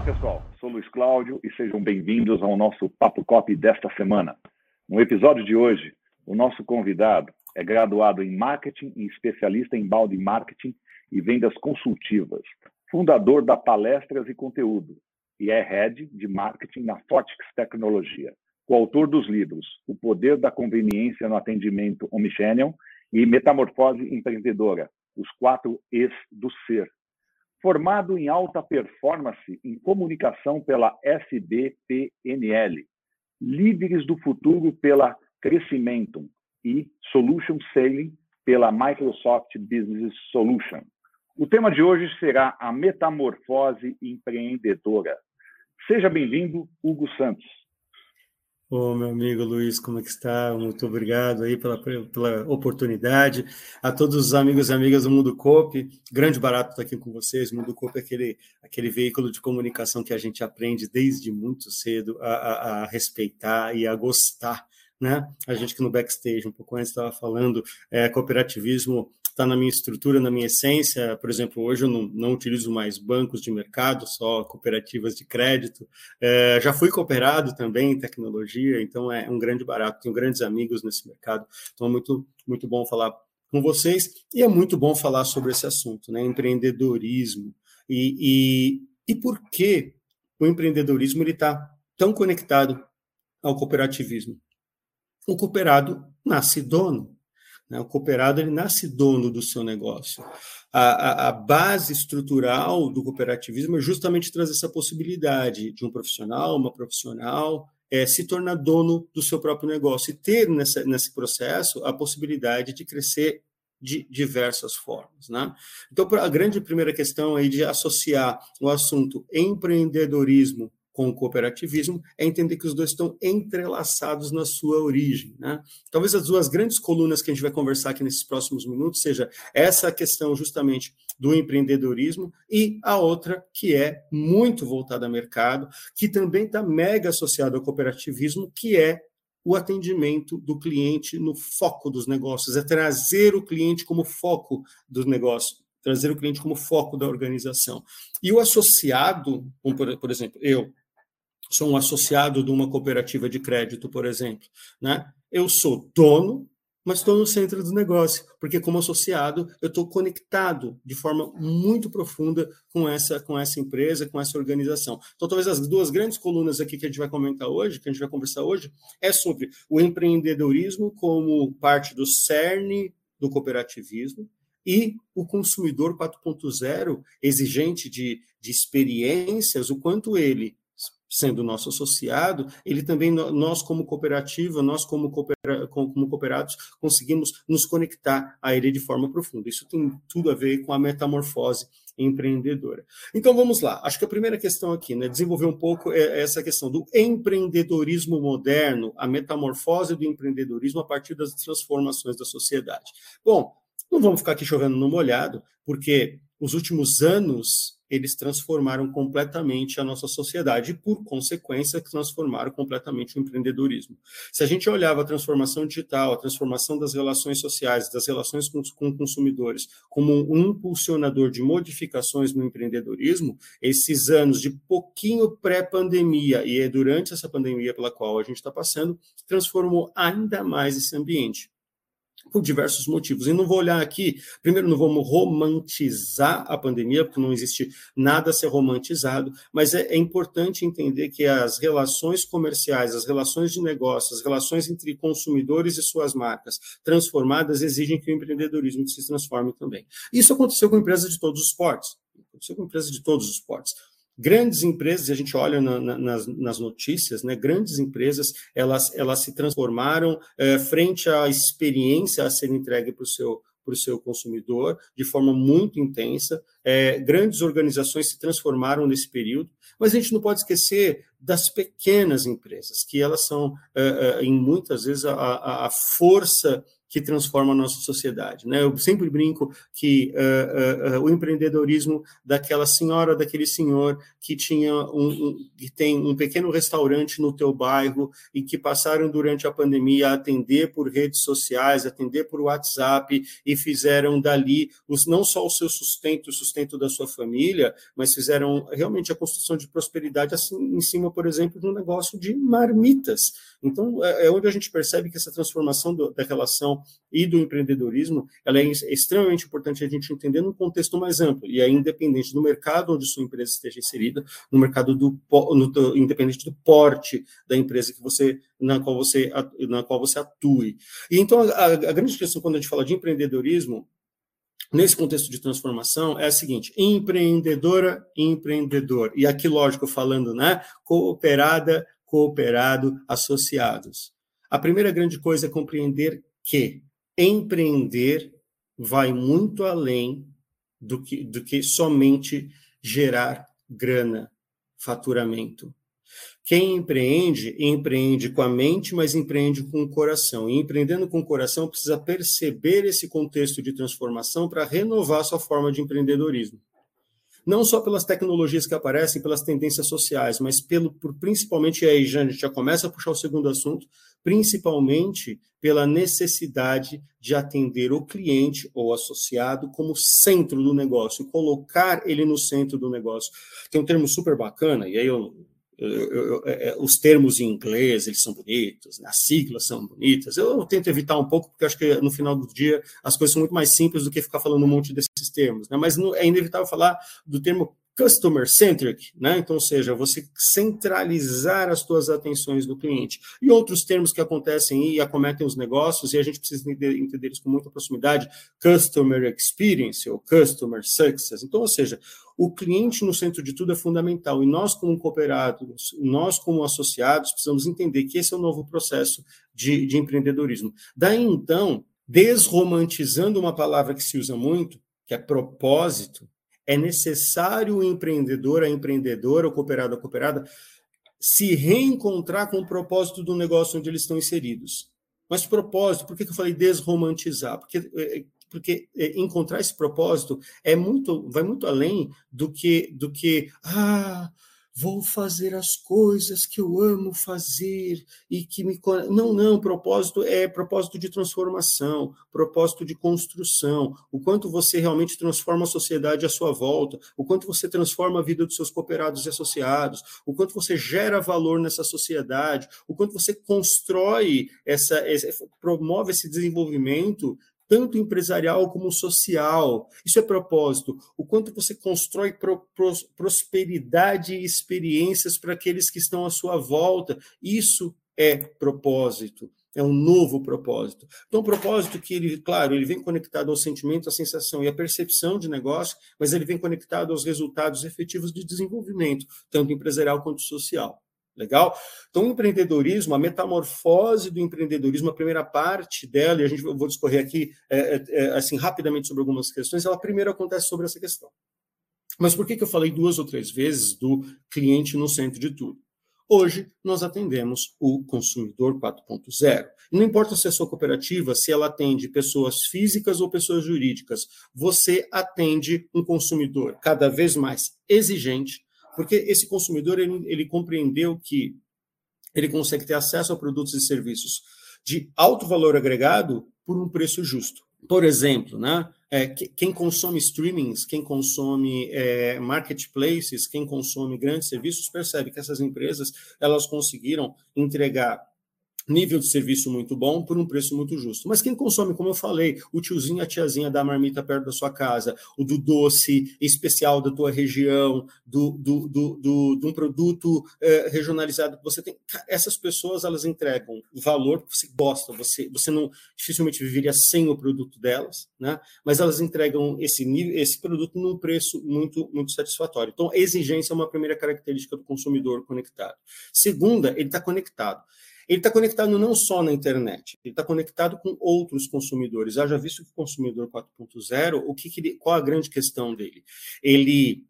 Olá, pessoal. Sou Luiz Cláudio e sejam bem-vindos ao nosso Papo Copy desta semana. No episódio de hoje, o nosso convidado é graduado em marketing e especialista em balde marketing e vendas consultivas, fundador da Palestras e Conteúdo e é head de marketing na Fortix Tecnologia, coautor dos livros O Poder da Conveniência no Atendimento Omnichannel e Metamorfose Empreendedora, os quatro E's do Ser, formado em alta performance em comunicação pela SBPNL, líderes do futuro pela Crescimento e Solution Selling pela Microsoft Business Solution. O tema de hoje será a metamorfose empreendedora. Seja bem-vindo, Hugo Santos. Ô, meu amigo Luiz, como é que está? Muito obrigado aí pela, pela oportunidade. A todos os amigos e amigas do Mundo Coop, grande barato estar aqui com vocês. O Mundo Coop é aquele, aquele veículo de comunicação que a gente aprende desde muito cedo a, a, a respeitar e a gostar né? A gente que no backstage, um pouco antes estava falando, é, cooperativismo está na minha estrutura, na minha essência. Por exemplo, hoje eu não, não utilizo mais bancos de mercado, só cooperativas de crédito. É, já fui cooperado também em tecnologia, então é um grande barato. Tenho grandes amigos nesse mercado, então é muito, muito bom falar com vocês e é muito bom falar sobre esse assunto, né? Empreendedorismo e, e, e por que o empreendedorismo está tão conectado ao cooperativismo o cooperado nasce dono. Né? O cooperado ele nasce dono do seu negócio. A, a, a, base estrutural do cooperativismo é justamente trazer essa possibilidade de um profissional, uma profissional, é, se tornar dono do seu próprio negócio e ter nessa, nesse processo a possibilidade de crescer de diversas formas. Né? Então, a grande primeira questão aí de associar o assunto empreendedorismo com o cooperativismo é entender que os dois estão entrelaçados na sua origem. Né? Talvez as duas grandes colunas que a gente vai conversar aqui nesses próximos minutos seja essa questão justamente do empreendedorismo e a outra que é muito voltada ao mercado, que também está mega associada ao cooperativismo, que é o atendimento do cliente no foco dos negócios, é trazer o cliente como foco do negócio, trazer o cliente como foco da organização. E o associado, por exemplo, eu, sou um associado de uma cooperativa de crédito, por exemplo, né? Eu sou dono, mas estou no centro do negócio, porque como associado eu estou conectado de forma muito profunda com essa com essa empresa, com essa organização. Então, talvez as duas grandes colunas aqui que a gente vai comentar hoje, que a gente vai conversar hoje, é sobre o empreendedorismo como parte do cerne do cooperativismo e o consumidor 4.0 exigente de, de experiências, o quanto ele sendo nosso associado, ele também, nós como cooperativa, nós como, coopera, como cooperados, conseguimos nos conectar a ele de forma profunda. Isso tem tudo a ver com a metamorfose empreendedora. Então vamos lá. Acho que a primeira questão aqui, né, desenvolver um pouco é essa questão do empreendedorismo moderno, a metamorfose do empreendedorismo a partir das transformações da sociedade. Bom, não vamos ficar aqui chovendo no molhado, porque os últimos anos eles transformaram completamente a nossa sociedade e, por consequência, transformaram completamente o empreendedorismo. Se a gente olhava a transformação digital, a transformação das relações sociais, das relações com, com consumidores, como um impulsionador de modificações no empreendedorismo, esses anos de pouquinho pré-pandemia e é durante essa pandemia pela qual a gente está passando, transformou ainda mais esse ambiente por diversos motivos. E não vou olhar aqui, primeiro, não vamos romantizar a pandemia, porque não existe nada a ser romantizado, mas é, é, importante entender que as relações comerciais, as relações de negócios, as relações entre consumidores e suas marcas transformadas exigem que o empreendedorismo se transforme também. Isso aconteceu com empresas de todos os portes. Aconteceu com empresas de todos os portes. Grandes empresas, a gente olha na, na, nas, nas, notícias, né, grandes empresas, elas, elas se transformaram é, frente à experiência a ser entregue para o seu, para o seu consumidor de forma muito intensa. É, grandes organizações se transformaram nesse período, mas a gente não pode esquecer das pequenas empresas, que elas são, é, em muitas vezes, a, a força que transforma a nossa sociedade. Né? Eu sempre brinco que uh, uh, uh, o empreendedorismo daquela senhora, daquele senhor que tinha um, um, que tem um pequeno restaurante no teu bairro e que passaram durante a pandemia a atender por redes sociais, atender por WhatsApp e fizeram dali os, não só o seu sustento, o sustento da sua família, mas fizeram realmente a construção de prosperidade assim, em cima, por exemplo, de um negócio de marmitas. Então, é, é onde a gente percebe que essa transformação do, da relação e do empreendedorismo, ela é extremamente importante a gente entender num contexto mais amplo, e é independente do mercado onde sua empresa esteja inserida, no mercado do, no, independente do porte da empresa que você na qual você na qual você atue. E então a, a grande questão quando a gente fala de empreendedorismo nesse contexto de transformação é a seguinte: empreendedora, empreendedor. E aqui, lógico, falando, né? Cooperada, cooperado, associados. A primeira grande coisa é compreender que empreender vai muito além do que, do que somente gerar grana, faturamento. Quem empreende, empreende com a mente, mas empreende com o coração. E empreendendo com o coração, precisa perceber esse contexto de transformação para renovar sua forma de empreendedorismo não só pelas tecnologias que aparecem, pelas tendências sociais, mas pelo, por, principalmente, e aí já, a gente já começa a puxar o segundo assunto, principalmente pela necessidade de atender o cliente ou associado como centro do negócio, colocar ele no centro do negócio. Tem um termo super bacana, e aí eu é, é, os termos em inglês eles são bonitos, né? as siglas são bonitas. Eu tento evitar um pouco, porque acho que no final do dia as coisas são muito mais simples do que ficar falando um monte desses termos. Né? Mas é inevitável falar do termo customer centric, né? Então, ou seja, você centralizar as suas atenções no cliente. E outros termos que acontecem e acometem os negócios, e a gente precisa entender, entender eles com muita proximidade, customer experience ou customer success. Então, ou seja, o cliente no centro de tudo é fundamental. E nós, como cooperados, nós, como associados, precisamos entender que esse é o novo processo de, de empreendedorismo. Daí, então, desromantizando uma palavra que se usa muito, que é propósito, é necessário o empreendedor, a empreendedora, o cooperado, a cooperada, se reencontrar com o propósito do negócio onde eles estão inseridos. Mas propósito, por que eu falei desromantizar? Porque é, porque é, encontrar esse propósito é muito, vai muito além do que do que ah, vou fazer as coisas que eu amo fazer e que me não não propósito é propósito de transformação propósito de construção. O quanto você realmente transforma a sociedade à sua volta o quanto você transforma a vida dos seus cooperados e associados o quanto você gera valor nessa sociedade o quanto você constrói essa, essa promove esse desenvolvimento tanto empresarial como social. Isso é propósito. O quanto você constrói pro, pro, prosperidade e experiências para aqueles que estão à sua volta. Isso é propósito. É um novo propósito. Então, um propósito que ele, claro, ele vem conectado ao sentimento, à sensação e à percepção de negócio, mas ele vem conectado aos resultados efetivos de desenvolvimento, tanto empresarial quanto social. Legal? Então, o empreendedorismo, a metamorfose do empreendedorismo, a primeira parte dela, e a gente vou discorrer aqui é, é, é, assim rapidamente sobre algumas questões, ela primeiro acontece sobre essa questão. Mas por que, que eu falei duas ou três vezes do cliente no centro de tudo? Hoje, nós atendemos o consumidor 4.0. Não importa se é sua cooperativa, se ela atende pessoas físicas ou pessoas jurídicas, você atende um consumidor cada vez mais exigente, porque esse consumidor ele, ele compreendeu que ele consegue ter acesso a produtos e serviços de alto valor agregado por um preço justo. Por exemplo, né, é, quem consome streamings, quem consome é, marketplaces, quem consome grandes serviços, percebe que essas empresas elas conseguiram entregar nível de serviço muito bom por um preço muito justo. Mas quem consome, como eu falei, o tiozinho, a tiazinha da marmita perto da sua casa, o do doce especial da tua região, do, do, do, do de um produto é, regionalizado que você tem, essas pessoas elas entregam valor que você gosta, você, você não dificilmente viveria sem o produto delas, né? Mas elas entregam esse nível, esse produto num preço muito muito satisfatório. Então, a exigência é uma primeira característica do consumidor conectado. Segunda, ele está conectado ele está conectado não só na internet, ele está conectado com outros consumidores. Já visto que o consumidor 4.0, o que, que ele, qual a grande questão dele? Ele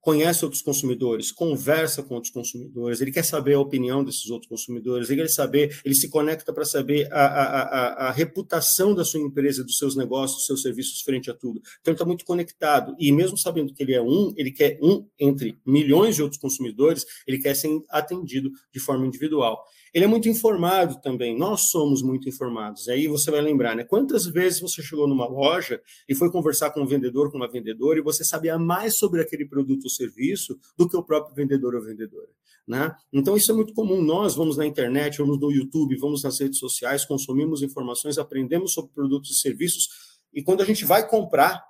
conhece outros consumidores, conversa com outros consumidores, ele quer saber a opinião desses outros consumidores, ele quer saber, ele se conecta para saber a, a, a, a, reputação da sua empresa, dos seus negócios, dos seus serviços frente a tudo. Então, ele está muito conectado. E mesmo sabendo que ele é um, ele quer um entre milhões de outros consumidores, ele quer ser atendido de forma individual. Ele é muito informado também. Nós somos muito informados. Aí você vai lembrar, né? Quantas vezes você chegou numa loja e foi conversar com um vendedor, com uma vendedora, e você sabia mais sobre aquele produto ou serviço do que o próprio vendedor ou vendedora, né? Então isso é muito comum. Nós vamos na internet, vamos no YouTube, vamos nas redes sociais, consumimos informações, aprendemos sobre produtos e serviços, e quando a gente vai comprar,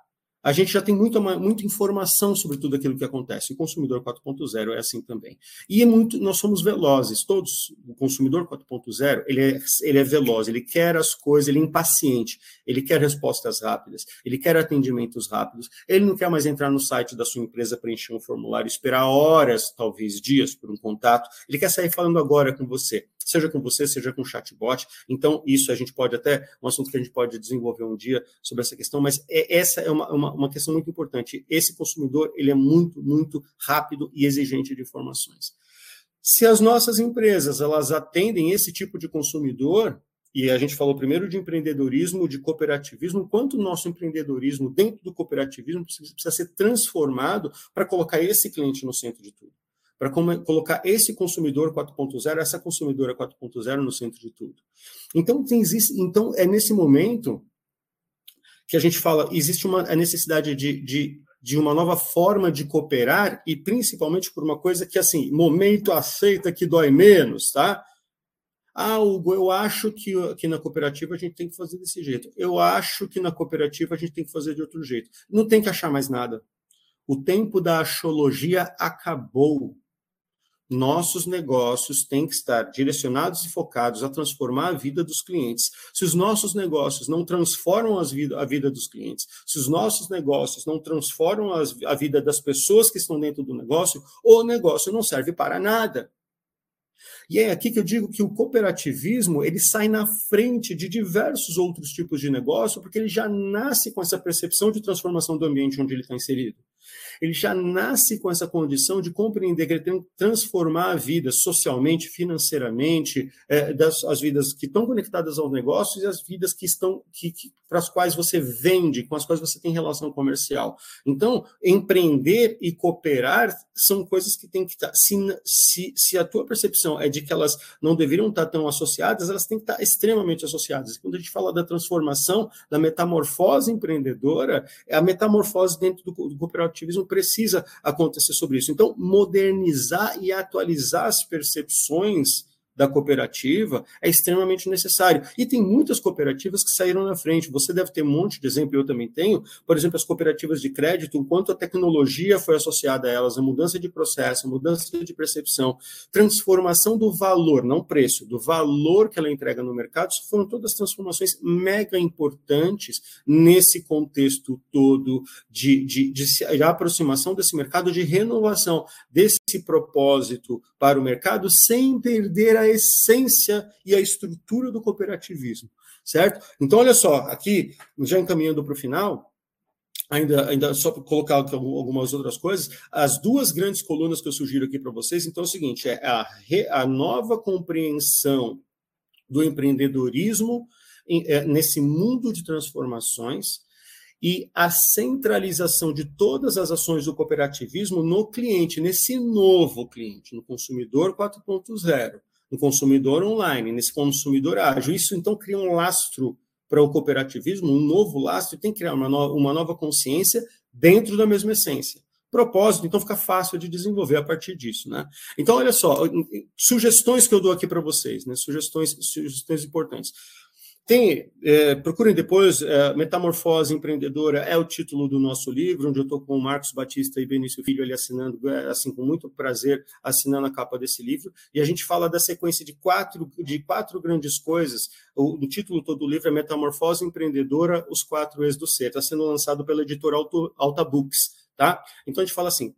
a gente já tem muita, muita informação sobre tudo aquilo que acontece. O consumidor 4.0 é assim também. E é muito, nós somos velozes, todos. O consumidor 4.0, ele é, ele é veloz, ele quer as coisas, ele é impaciente, ele quer respostas rápidas, ele quer atendimentos rápidos, ele não quer mais entrar no site da sua empresa, preencher um formulário, esperar horas, talvez dias, por um contato. Ele quer sair falando agora com você seja com você, seja com chatbot. Então, isso a gente pode até, um assunto que a gente pode desenvolver um dia sobre essa questão, mas é, essa é uma, uma, uma questão muito importante. Esse consumidor, ele é muito, muito rápido e exigente de informações. Se as nossas empresas, elas atendem esse tipo de consumidor, e a gente falou primeiro de empreendedorismo, de cooperativismo, quanto o nosso empreendedorismo dentro do cooperativismo precisa ser transformado para colocar esse cliente no centro de tudo para colocar esse consumidor 4.0, essa consumidora 4.0 no centro de tudo. Então, tem, então, é nesse momento que a gente fala, existe uma a necessidade de, de, de uma nova forma de cooperar e principalmente por uma coisa que, assim, momento aceita que dói menos, tá? Ah, Hugo, eu acho que aqui na cooperativa a gente tem que fazer desse jeito. Eu acho que na cooperativa a gente tem que fazer de outro jeito. Não tem que achar mais nada. O tempo da achologia acabou. Nossos negócios têm que estar direcionados e focados a transformar a vida dos clientes. Se os nossos negócios não transformam a vida dos clientes, se os nossos negócios não transformam as, a vida das pessoas que estão dentro do negócio, o negócio não serve para nada. E é aqui que eu digo que o cooperativismo ele sai na frente de diversos outros tipos de negócio, porque ele já nasce com essa percepção de transformação do ambiente onde ele está inserido ele já nasce com essa condição de compreender que ele tem que transformar a vida socialmente, financeiramente, é, das, as vidas que estão conectadas aos negócios e as vidas que estão que, que, para as quais você vende, com as quais você tem relação comercial. Então, empreender e cooperar são coisas que têm que estar. Se, se, se a tua percepção é de que elas não deveriam estar tão associadas, elas têm que estar extremamente associadas. Quando a gente fala da transformação, da metamorfose empreendedora, é a metamorfose dentro do, do cooperativismo precisa acontecer sobre isso. Então, modernizar e atualizar as percepções da cooperativa é extremamente necessário. E tem muitas cooperativas que saíram na frente. Você deve ter um monte de exemplo, eu também tenho. Por exemplo, as cooperativas de crédito, enquanto a tecnologia foi associada a elas, a mudança de processo, a mudança de percepção, transformação do valor, não preço, do valor que ela entrega no mercado, foram todas transformações mega importantes nesse contexto todo de, de, de, de aproximação desse mercado, de renovação desse propósito para o mercado, sem perder a essência e a estrutura do cooperativismo, certo? Então, olha só, aqui, já encaminhando para o final, ainda, ainda só colocar algumas outras coisas, as duas grandes colunas que eu sugiro aqui para vocês, então é o seguinte, é a, a nova compreensão do empreendedorismo é, nesse mundo de transformações, e a centralização de todas as ações do cooperativismo no cliente, nesse novo cliente, no consumidor 4.0 no consumidor online, nesse consumidor ágil. Isso, então, cria um lastro para o cooperativismo, um novo lastro, tem que criar uma, no, uma nova consciência dentro da mesma essência. Propósito, então fica fácil de desenvolver a partir disso, né? Então, olha só, sugestões que eu dou aqui para vocês, né? Sugestões, sugestões importantes. Tem, é, procurem depois, é, Metamorfose Empreendedora é o título do nosso livro, onde eu estou com o Marcos Batista e Benício Filho ali assinando, é, assim, com muito prazer, assinando a capa desse livro. E a gente fala da sequência de quatro, de quatro grandes coisas. O, o título todo do livro é Metamorfose Empreendedora, Os Quatro Ex do Ser. Está sendo lançado pela editora Alta Books, tá? Então a gente fala assim,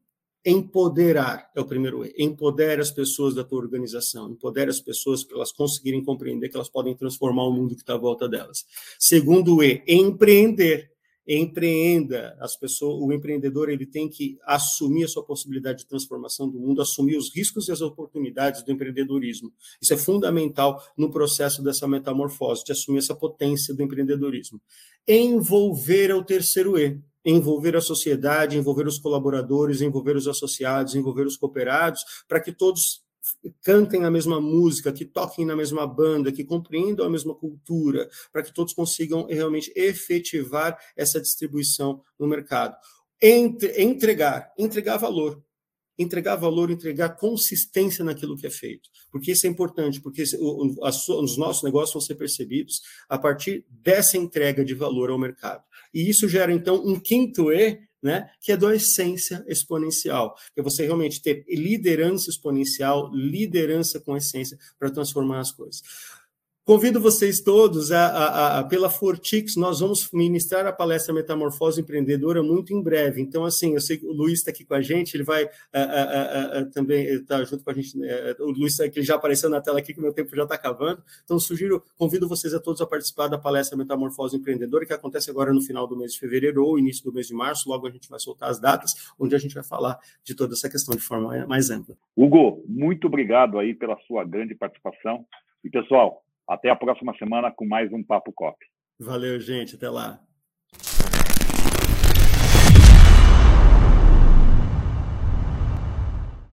Empoderar é o primeiro E. Empodere as pessoas da tua organização. Empodere as pessoas para elas conseguirem compreender que elas podem transformar o mundo que está à volta delas. Segundo E, empreender. empreenda. As pessoas, o empreendedor ele tem que assumir a sua possibilidade de transformação do mundo, assumir os riscos e as oportunidades do empreendedorismo. Isso é fundamental no processo dessa metamorfose, de assumir essa potência do empreendedorismo. Envolver é o terceiro E envolver a sociedade, envolver os colaboradores, envolver os associados, envolver os cooperados, para que todos cantem a mesma música, que toquem na mesma banda, que compreendam a mesma cultura, para que todos consigam realmente efetivar essa distribuição no mercado. Entre, entregar, entregar valor, entregar valor, entregar consistência naquilo que é feito. Porque isso é importante, porque os nossos negócios vão ser percebidos a partir dessa entrega de valor ao mercado. E isso gera, então, um quinto E, né, que é da essência exponencial, que é você realmente ter liderança exponencial, liderança com essência para transformar as coisas. Convido vocês todos a, a, a, pela Fortix, nós vamos ministrar a palestra Metamorfose Empreendedora muito em breve. Então, assim, eu sei que o Luiz está aqui com a gente, ele vai a, também estar tá junto com a gente. Né? O Luiz que já apareceu na tela aqui, que o meu tempo já está acabando. Então, sugiro, convido vocês a todos a participar da palestra Metamorfose Empreendedora, que acontece agora no final do mês de fevereiro ou início do mês de março. Logo a gente vai soltar as datas, onde a gente vai falar de toda essa questão de forma mais ampla. Hugo, muito obrigado aí pela sua grande participação. E, pessoal, até a próxima semana com mais um Papo Cop. Valeu, gente. Até lá.